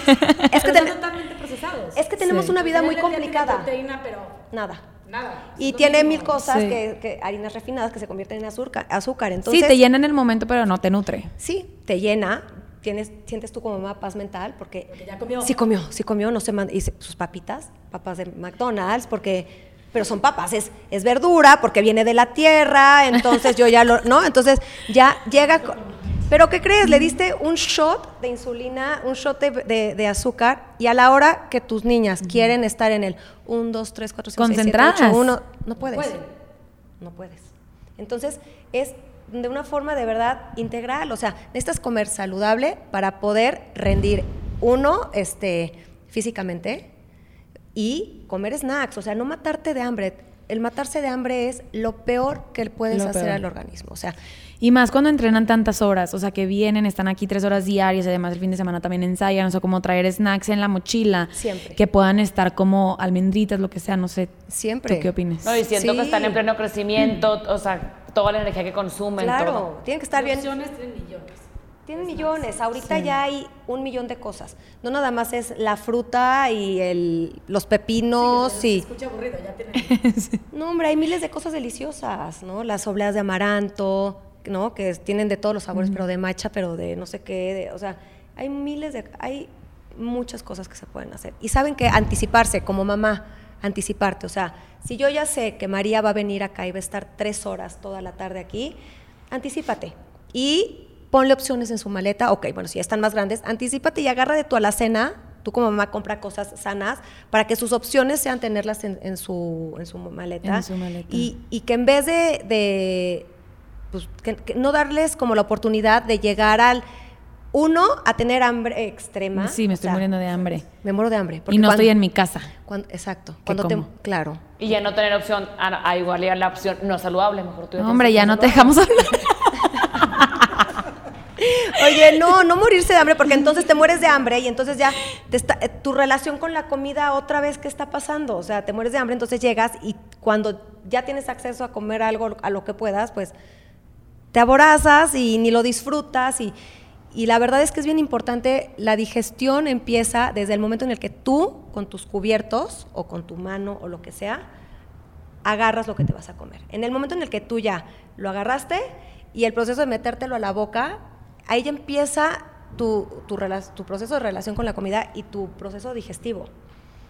Es que, ten- son totalmente procesados. es que tenemos una vida muy complicada. proteína, pero Nada. nada. Y tiene mil cosas Sí. que, que harinas refinadas que se convierten en azúcar. azúcar. Entonces, sí, te llena en el momento, pero no te nutre. Sí, te llena. Tienes, sientes tú como mamá paz mental porque, Porque ya comió. Sí comió, sí comió, no se manda, y se- sus papitas, papas de McDonald's, porque, pero son papas, es, es verdura, porque viene de la tierra, entonces yo ya lo, ¿no? Entonces ya llega, pero ¿qué crees? Le diste un shot de insulina, un shot de, de- de azúcar, y a la hora que tus niñas quieren estar en el 1, 2, 3, 4, 5, 6, 7, 8, Concentradas. 1, no puedes. Pueden. No puedes. Entonces, es de una forma de verdad integral. O sea, necesitas comer saludable para poder rendir Uno, este, físicamente y comer snacks, o sea, no matarte de hambre. El matarse de hambre es lo peor que puedes Lo hacer peor. al organismo. O sea, Y más cuando entrenan tantas horas, o sea, que vienen, están aquí tres horas diarias, y además el fin de semana también ensayan, o sea, como traer snacks en la mochila. Siempre. Que puedan estar como almendritas, lo que sea, no sé. siempre. ¿Tú qué opinas? No, y siento Sí. que están en pleno crecimiento, o sea, toda la energía que consumen, Claro, todo. tienen que estar bien. Tienen millones. Tienen millones. Ahorita ya hay un millón de cosas. No nada más es la fruta y el, los pepinos Se y... escucha aburrido, ya tienen. No, hombre, hay miles de cosas deliciosas, ¿no? Las obleas de amaranto, ¿no? Que tienen de todos los sabores, pero de macha, pero de no sé qué, de- o sea, hay miles de... Hay muchas cosas que se pueden hacer. Y saben que anticiparse, como mamá, anticiparte, o sea, si yo ya sé que María va a venir acá y va a estar tres horas toda la tarde aquí, anticípate. Y ponle opciones en su maleta, ok, bueno, si ya están más grandes, anticípate y agarra de tu alacena, tú como mamá compra cosas sanas, para que sus opciones sean tenerlas en, en su, en su maleta. En su maleta. Y, y que en vez de, de, pues, que- que no darles como la oportunidad de llegar al, uno, a tener hambre extrema. Sí, me o estoy sea, muriendo de hambre. Me muero de hambre. Y no cuando- estoy en mi casa. cuando- exacto. Cuando te, como? claro. Y ya no tener opción, a, a igual ya la opción no saludable, mejor tú No, hombre, ya no te dejamos hablar. Oye, no, no morirse de hambre, porque entonces te mueres de hambre y entonces ya te está- eh, tu relación con la comida otra vez, ¿qué está pasando? O sea, te mueres de hambre, entonces llegas y cuando ya tienes acceso a comer algo, a lo que puedas, pues te aborazas y ni lo disfrutas y, y la verdad es que es bien importante, la digestión empieza desde el momento en el que tú, con tus cubiertos o con tu mano o lo que sea, agarras lo que te vas a comer. En el momento en el que tú ya lo agarraste y el proceso de metértelo a la boca, ahí ya empieza tu, tu, rela- tu proceso de relación con la comida y tu proceso digestivo.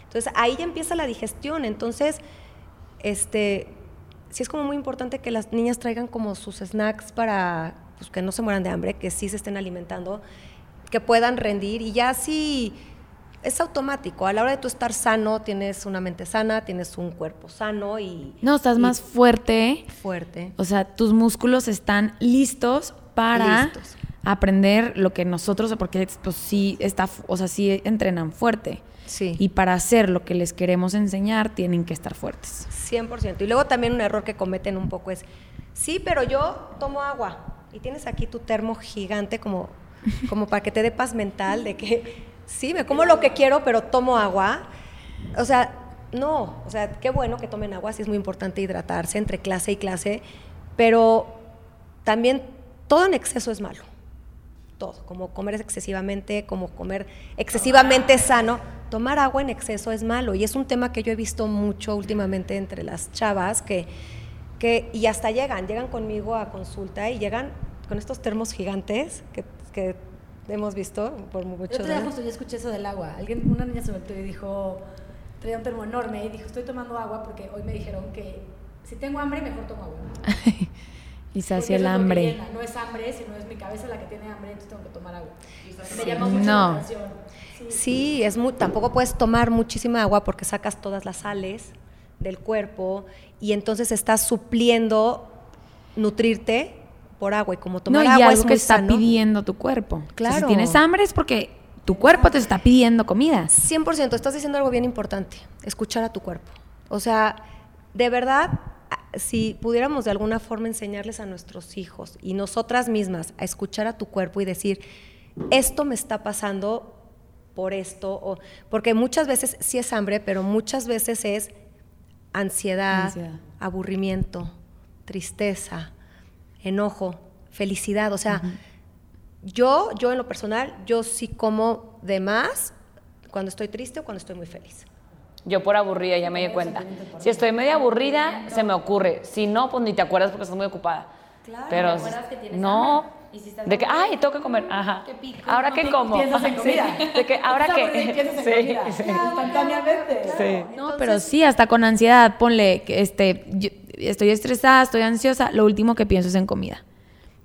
Entonces ahí ya empieza la digestión. Entonces, este, sí es como muy importante que las niñas traigan como sus snacks para pues, que no se mueran de hambre, que sí se estén alimentando, que puedan rendir y ya sí es automático. A la hora de tú estar sano, tienes una mente sana, tienes un cuerpo sano y, No, estás y más fuerte. fuerte. O sea, tus músculos están listos para Listos. aprender lo que nosotros, porque pues sí está, o sea, sí entrenan fuerte. Sí. Y para hacer lo que les queremos enseñar, tienen que estar fuertes. 100%. Y luego también un error que cometen un poco es, sí, pero yo tomo agua. Y tienes aquí tu termo gigante como, como para que te dé paz mental de que, sí, me como lo que quiero, pero tomo agua. O sea, no, o sea, qué bueno que tomen agua, sí es muy importante hidratarse entre clase y clase, pero también todo en exceso es malo. Todo, como comer excesivamente, como comer excesivamente sano. Tomar agua en exceso es malo y es un tema que yo he visto mucho últimamente entre las chavas que, que y hasta llegan, llegan conmigo a consulta y llegan con estos termos gigantes que, que hemos visto por años. justo yo escuché eso del agua. Alguien, una niña se volteó y dijo, traía un termo enorme y dijo, estoy tomando agua porque hoy me dijeron que si tengo hambre, mejor tomo agua. y sacia el hambre. llena. No es hambre, sino es mi cabeza la que tiene hambre, entonces tengo que tomar agua. Me llamó mucho No. la atención. Sí. Sí, es muy, tampoco puedes tomar muchísima agua porque sacas todas las sales del cuerpo y entonces estás supliendo nutrirte por agua y como tomar no, y agua algo es que está sano. pidiendo tu cuerpo. O sea, Claro. si tienes hambre es porque tu cuerpo te está pidiendo comida. 100%, estás diciendo algo bien importante, escuchar a tu cuerpo. O sea, de verdad, si pudiéramos de alguna forma enseñarles a nuestros hijos y nosotras mismas a escuchar a tu cuerpo y decir, esto me está pasando por esto, o, porque muchas veces sí es hambre, pero muchas veces es ansiedad, Ansiedad. aburrimiento, tristeza, enojo, felicidad. O sea, yo, yo en lo personal, yo sí como de más cuando estoy triste o cuando estoy muy feliz. Yo por aburrida ya me di cuenta. Si estoy media aburrida, se me ocurre. Si no, pues ni te acuerdas porque estás muy ocupada. Claro, Pero te acuerdas que tienes no. hambre. Y si estás de que, ay, tengo que comer. Ajá. ¿qué pico? Ahora No, qué como. piensas en Sí. comida. De que, ahora qué. piensas en Sí, comida. sí. Instantáneamente. Sí. No, pero sí, hasta con ansiedad, ponle, que, este, yo estoy estresada, estoy ansiosa, lo último que pienso es en comida.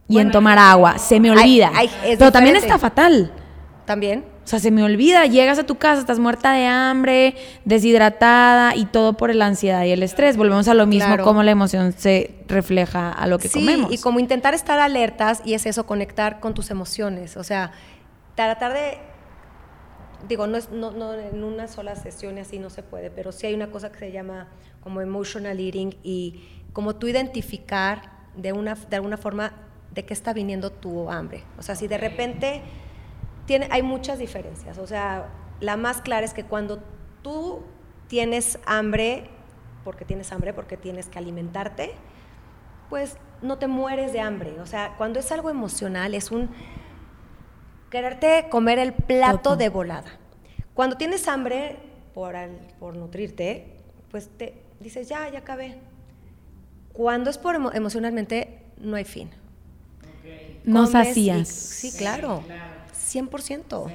Y en tomar agua, se me olvida. ay, pero también está fatal. También. O sea, se me olvida, llegas a tu casa, estás muerta de hambre, deshidratada y todo por la ansiedad y el estrés. Volvemos a lo mismo, Claro. cómo la emoción se refleja a lo que sí, comemos. y como intentar estar alertas y es eso, conectar con tus emociones. O sea, tratar de digo, no es no, no, en una sola sesión así no se puede, pero sí hay una cosa que se llama como emotional eating y como tú identificar de, una, de alguna forma de qué está viniendo tu hambre. O sea, si de repente tiene, hay muchas diferencias. O sea, la más clara es que cuando tú tienes hambre, porque tienes hambre, porque tienes que alimentarte, pues no te mueres de hambre. O sea, cuando es algo emocional, es un quererte comer el plato de volada. Cuando tienes hambre por, por nutrirte, pues te dices, ya, ya acabé. Cuando es por emocionalmente, no hay fin. No sacías. Sí, claro. 100%.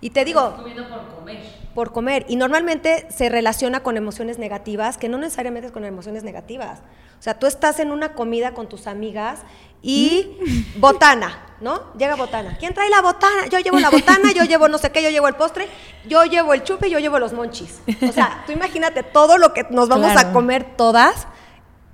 Y te digo... por comer. Por comer. Y normalmente se relaciona con emociones negativas, que no necesariamente es con emociones negativas. O sea, tú estás en una comida con tus amigas y mm. botana, ¿no? Llega botana. ¿Quién trae la botana? Yo llevo la botana, yo llevo no sé qué, yo llevo el postre, yo llevo el chupe, yo llevo los monchis. O sea, tú imagínate todo lo que nos vamos a comer todas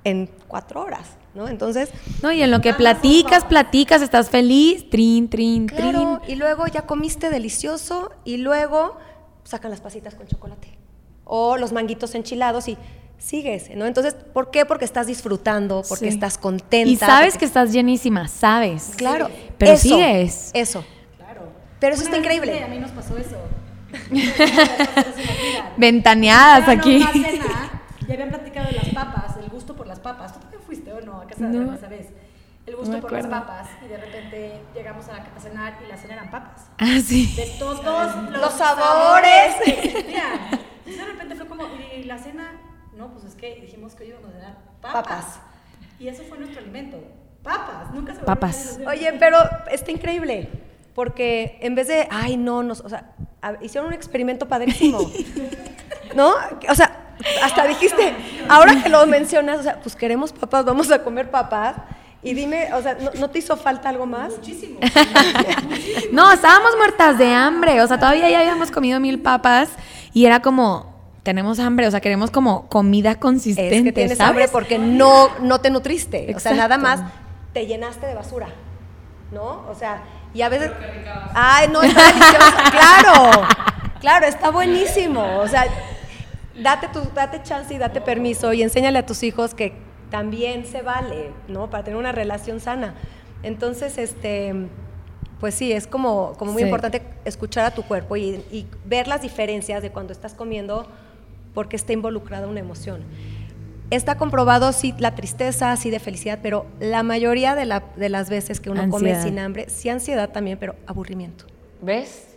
en cuatro horas. ¿No? Entonces. No, y en lo que platicas, platicas, estás feliz, trin, trin, claro, Y luego ya comiste delicioso y luego sacan las pasitas con chocolate. O los manguitos enchilados y sigues, ¿no? Entonces, ¿por qué? Porque estás disfrutando, porque estás contenta. Y sabes que estás llenísima, sabes. Claro. Pero sigues. Eso. Claro. Pero eso está increíble. A mí nos pasó eso. Ventaneadas aquí. ya habían platicado de las papas, el gusto por las papas. ¿Tú también fuiste o no a casa de esa vez? El gusto por las papas y de repente llegamos a, cenar y la cena eran papas. Ah, sí. De todos los, los sabores. Y de repente fue como, ¿y la cena? No, pues es que dijimos que hoy íbamos a cenar papas. Y eso fue nuestro alimento. Papas, nunca se Papas. Oye, pero está increíble. Porque en vez de, ay, no, nos, o sea, hicieron un experimento padrísimo. ¿No? O sea, hasta dijiste, ahora que lo mencionas, o sea, pues queremos papas, vamos a comer papas. Y dime, o sea, ¿no, te hizo falta algo más? Muchísimo. no, estábamos muertas de hambre. O sea, todavía ya habíamos comido mil papas y era como, tenemos hambre, o sea, queremos como comida consistente. Es que tienes hambre porque no, no te nutriste. O sea, nada más te llenaste de basura. ¿No? O sea, y a veces. Ay, no, está deliciosa. claro. Claro, está buenísimo. O sea, date, tu, date chance y date permiso y enséñale a tus hijos que también se vale, ¿no? Para tener una relación sana. Entonces, este, pues sí, es como, como muy importante escuchar a tu cuerpo y, ver las diferencias de cuando estás comiendo porque está involucrada una emoción. Está comprobado, sí, la tristeza, sí, de felicidad, pero la mayoría de, la, de las veces que uno come sin hambre, sí ansiedad también, pero aburrimiento. ¿Ves?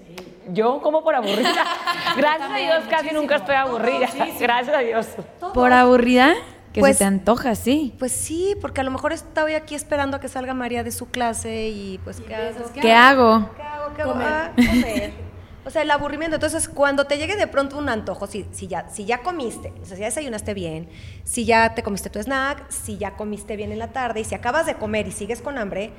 Yo como por aburrida. Gracias a Dios casi nunca estoy aburrida. Gracias a Dios. ¿Por aburrida? Que pues, se te antoja, sí. Pues sí, porque a lo mejor estoy aquí esperando a que salga María de su clase y pues ¿qué hago? ¿Qué, hago? ¿Qué hago? ¿Qué hago? Ah, comer. O sea, el aburrimiento. Entonces, cuando te llegue de pronto un antojo, si, si, ya, si ya comiste, o sea, si ya desayunaste bien, si ya te comiste tu snack, si ya comiste bien en la tarde y si acabas de comer y sigues con hambre,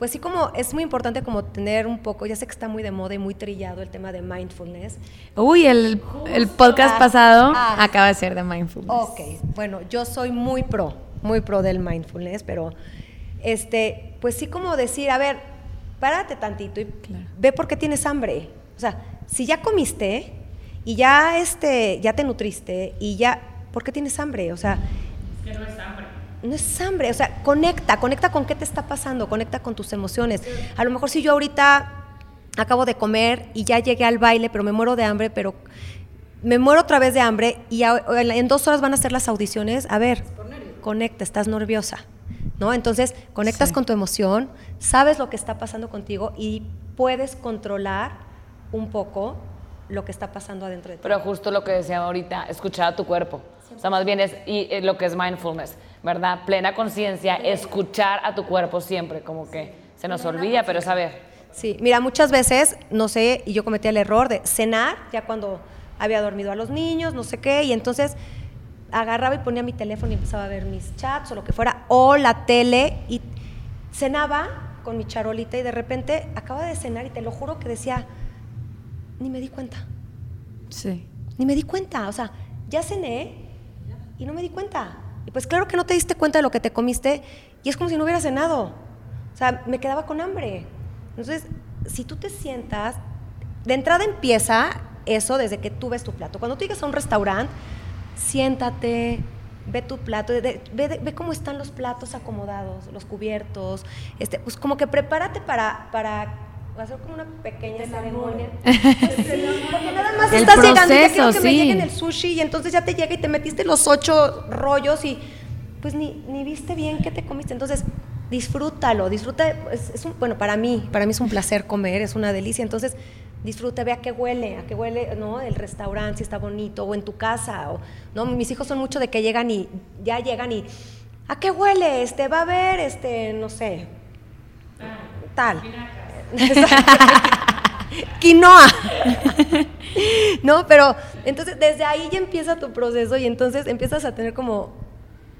pues sí como es muy importante como tener un poco, ya sé que está muy de moda y muy trillado el tema de mindfulness. Uy, el, el podcast pasado ah. acaba de ser de mindfulness. Ok, bueno, yo soy muy pro, muy pro del mindfulness, pero este, pues sí como decir, a ver, párate tantito y ve por qué tienes hambre. O sea, si ya comiste y ya este, ya te nutriste y ya, ¿por qué tienes hambre? O sea, es que no es hambre no es hambre, o sea, conecta, conecta con qué te está pasando, conecta con tus emociones. A lo mejor si yo ahorita acabo de comer y ya llegué al baile, pero me muero de hambre, pero me muero otra vez de hambre y en dos horas van a ser las audiciones, a ver, conecta, estás nerviosa, ¿no? Entonces, conectas con tu emoción, sabes lo que está pasando contigo y puedes controlar un poco lo que está pasando adentro de ti. Pero justo lo que decía ahorita, escuchar a tu cuerpo. O sea, más bien es y, eh, lo que es mindfulness ¿verdad? Plena conciencia, escuchar a tu cuerpo siempre, como que se nos olvida, pero saber. Sí, mira, muchas veces, no sé, y yo cometí el error de cenar, ya cuando había dormido a los niños, no sé qué, y entonces agarraba y ponía mi teléfono y empezaba a ver mis chats o lo que fuera, o la tele, y cenaba con mi charolita y de repente acaba de cenar y te lo juro que decía, ni me di cuenta. Sí. Ni me di cuenta, o sea, ya cené y no me di cuenta. Y pues claro que no te diste cuenta de lo que te comiste y es como si no hubieras cenado. O sea, me quedaba con hambre. Entonces, si tú te sientas, de entrada empieza eso desde que tú ves tu plato. Cuando tú llegas a un restaurante, siéntate, ve tu plato, ve, cómo están los platos acomodados, los cubiertos, este, pues como que prepárate para, para hacer como una pequeña ceremonia. porque nada más estás llegando y ya quiero que me lleguen el sushi y entonces ya te llega y te metiste los ocho rollos y pues ni, ni viste bien qué te comiste. Entonces, disfrútalo, disfruta, es, un, bueno, para mí, para mí es un placer comer, es una delicia, entonces disfruta, ve a qué huele, a qué huele, ¿no? El restaurante, si está bonito, o en tu casa, o, ¿no? Mis hijos son mucho de que llegan y, ya llegan y, ¿a qué huele? Este, va a haber, este, no sé, tal. Quinoa. no, pero entonces desde ahí ya empieza tu proceso y entonces empiezas a tener como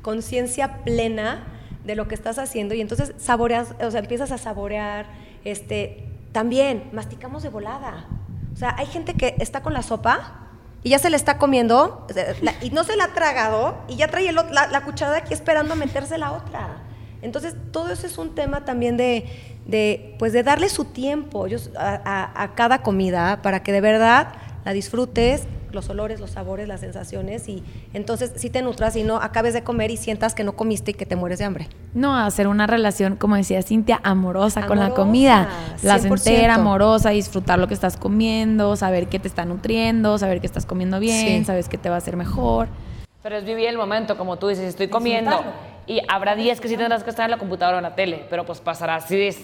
conciencia plena de lo que estás haciendo y entonces saboreas, o sea, empiezas a saborear, este, también masticamos de volada. O sea, hay gente que está con la sopa y ya se le está comiendo y no se la ha tragado y ya trae la, la, cucharada aquí esperando a meterse la otra. Entonces, todo eso es un tema también de, de pues de darle su tiempo a, a cada comida para que de verdad la disfrutes los olores, los sabores, las sensaciones y entonces si te nutras y no acabes de comer y sientas que no comiste y que te mueres de hambre. No, hacer una relación, como decía Cintia, amorosa, con la comida, la placentera, amorosa, disfrutar lo que estás comiendo, saber que te está nutriendo, saber que estás comiendo bien, sabes que te va a hacer mejor. Pero es vivir el momento, como tú dices, estoy comiendo y habrá días que sí tendrás que estar en la computadora o en la tele, pero pues pasará así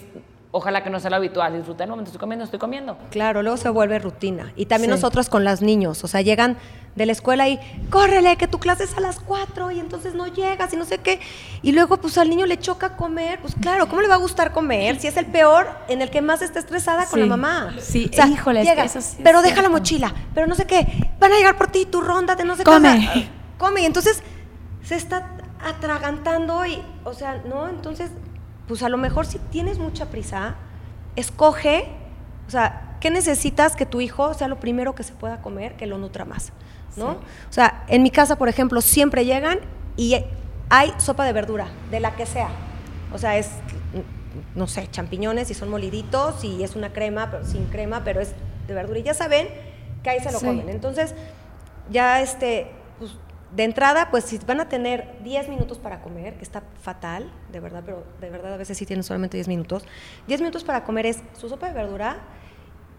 ojalá que no sea lo habitual, disfrutar el momento, estoy comiendo, estoy comiendo. Claro, luego se vuelve rutina. Y también nosotros con los niños, o sea, llegan de la escuela y, córrele, que tu clase es a las 4 y entonces no llegas y no sé qué. Y luego pues al niño le choca comer, pues claro, ¿cómo le va a gustar comer si es el peor en el que más está estresada con la mamá? Sí, o híjole, llega, pero deja la mochila, pero no sé qué, van a llegar por ti, tu ronda de no sé qué. Come. Come, y entonces se está atragantando y, o sea, ¿no? Entonces pues a lo mejor si tienes mucha prisa, escoge, o sea, ¿qué necesitas que tu hijo sea lo primero que se pueda comer, que lo nutra más? ¿no? O sea, en mi casa, por ejemplo, siempre llegan y hay sopa de verdura, de la que sea. O sea, es, no sé, champiñones y son moliditos y es una crema, pero sin crema, pero es de verdura. Y ya saben que ahí se lo comen. Entonces, ya este, de entrada, pues si van a tener 10 minutos para comer, que está fatal, de verdad, pero de verdad a veces sí tienen solamente 10 minutos, 10 minutos para comer es su sopa de verdura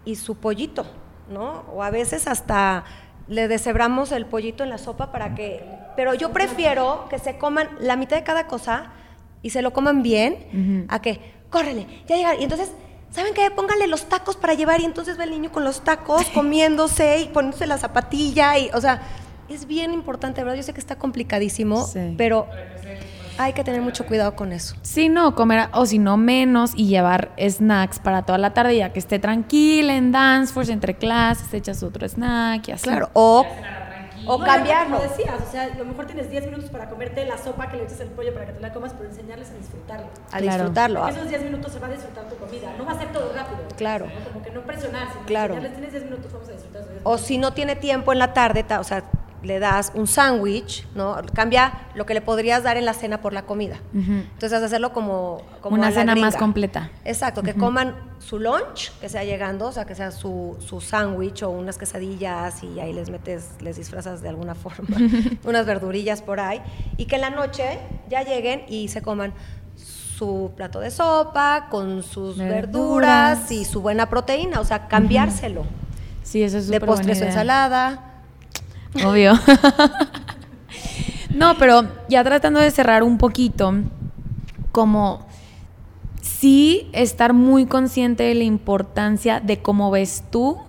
y su pollito, ¿no? O a veces hasta le deshebramos el pollito en la sopa para que... Pero yo prefiero que se coman la mitad de cada cosa y se lo coman bien, a que, córrele, ya llegar. Y entonces... ¿Saben qué? Pónganle los tacos para llevar y entonces va el niño con los tacos comiéndose y poniéndose la zapatilla y, o sea, es bien importante, ¿verdad? Yo sé que está complicadísimo, pero hay que tener mucho cuidado con eso. Sí, no, comer, o si no menos, y llevar snacks para toda la tarde, ya que esté tranquila en Dance Force, entre clases, echas otro snack y así. Claro, o, o cambiarlo. Como decías, o sea, a lo mejor tienes 10 minutos para comerte la sopa que le echas el pollo para que te la comas, pero enseñarles a disfrutarlo. A disfrutarlo. Porque esos 10 minutos se va a disfrutar tu comida. No va a ser todo rápido. Claro. Como que no presionar, sino claro. enseñarles, tienes 10 minutos, vamos a disfrutar. O si no tiene tiempo en la tarde, o sea, le das un sándwich, ¿no? Cambia lo que le podrías dar en la cena por la comida. Entonces, hacerlo como, una cena más completa. Exacto, que coman su lunch, que sea llegando, o sea, que sea su, su sándwich o unas quesadillas y ahí les metes, les disfrazas de alguna forma, unas verdurillas por ahí, y que en la noche ya lleguen y se coman su plato de sopa con sus verduras, y su buena proteína, o sea, cambiárselo. Sí, eso es De postre su ensalada Obvio. no, pero ya tratando de cerrar un poquito, como sí estar muy consciente de la importancia de cómo ves tú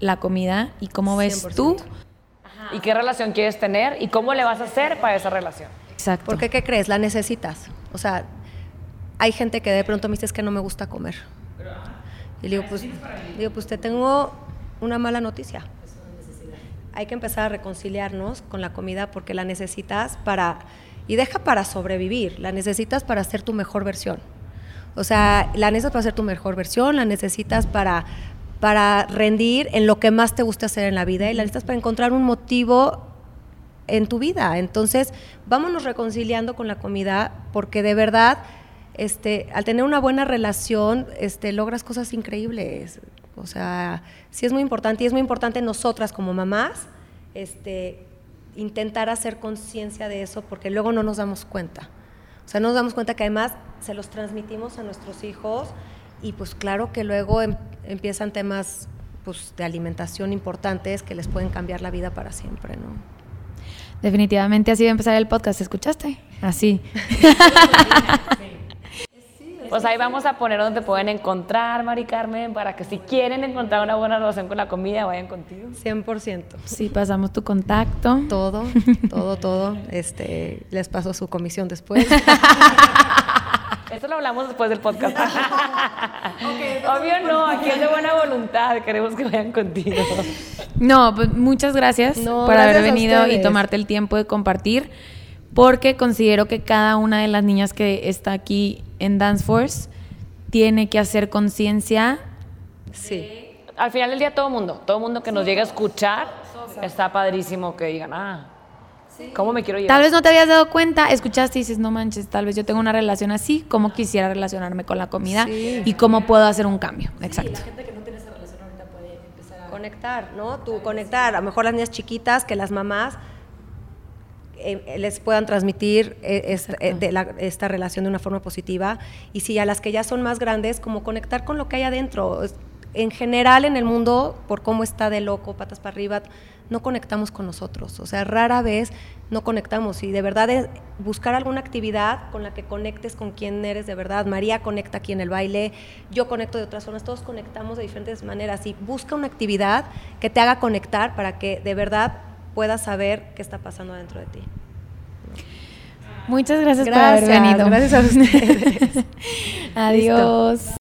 la comida y cómo ves tú. Y qué relación quieres tener y cómo le vas a hacer para esa relación. Exacto. Porque, ¿qué crees? La necesitas. O sea, hay gente que de pronto me dice que no me gusta comer. Y le digo, pues, digo, pues te tengo una mala noticia hay que empezar a reconciliarnos con la comida porque la necesitas para, y deja para sobrevivir, la necesitas para ser tu mejor versión. O sea, la necesitas para ser tu mejor versión, la necesitas para, para rendir en lo que más te gusta hacer en la vida y la necesitas para encontrar un motivo en tu vida. Entonces, vámonos reconciliando con la comida porque de verdad este, al tener una buena relación, este, logras cosas increíbles. O sea, sí es muy importante y es muy importante nosotras como mamás, este, intentar hacer conciencia de eso porque luego no nos damos cuenta. O sea, no nos damos cuenta que además se los transmitimos a nuestros hijos y pues claro que luego em, empiezan temas pues, de alimentación importantes que les pueden cambiar la vida para siempre, ¿no? Definitivamente así va a empezar el podcast, ¿escuchaste? Así. Pues ahí vamos a poner donde pueden encontrar, Mari Carmen, para que si quieren encontrar una buena relación con la comida, vayan contigo. 100%. Sí, pasamos tu contacto. Todo, todo, todo. Este, les paso su comisión después. Esto lo hablamos después del podcast. Obvio no, aquí es de buena voluntad, queremos que vayan contigo. No, pues muchas gracias por haber venido y tomarte el tiempo de compartir, porque considero que cada una de las niñas que está aquí en Dance Force tiene que hacer conciencia. Sí. Al final del día todo mundo, todo mundo que nos llegue a escuchar, está padrísimo que digan, ah, ¿Cómo me quiero llevar? Tal vez no te habías dado cuenta, escuchaste y dices, no manches, tal vez yo tengo una relación así, ¿cómo quisiera relacionarme con la comida y cómo puedo hacer un cambio? Exacto. la gente que no tiene esa relación ahorita puede empezar a... Conectar, ¿no? Tú conectar, a lo mejor las niñas chiquitas, que las mamás eh, les puedan transmitir eh, eh, esta relación de una forma positiva y si a las que ya son más grandes, como conectar con lo que hay adentro. En general en el mundo, por cómo está de loco, patas para arriba, no conectamos con nosotros. O sea, rara vez no conectamos. Y de verdad es buscar alguna actividad con la que conectes con quién eres de verdad. María conecta aquí en el baile, yo conecto de otras zonas, todos conectamos de diferentes maneras. Y busca una actividad que te haga conectar para que de verdad puedas saber qué está pasando dentro de ti. Muchas gracias, por haber venido. Gracias a ustedes. Adiós.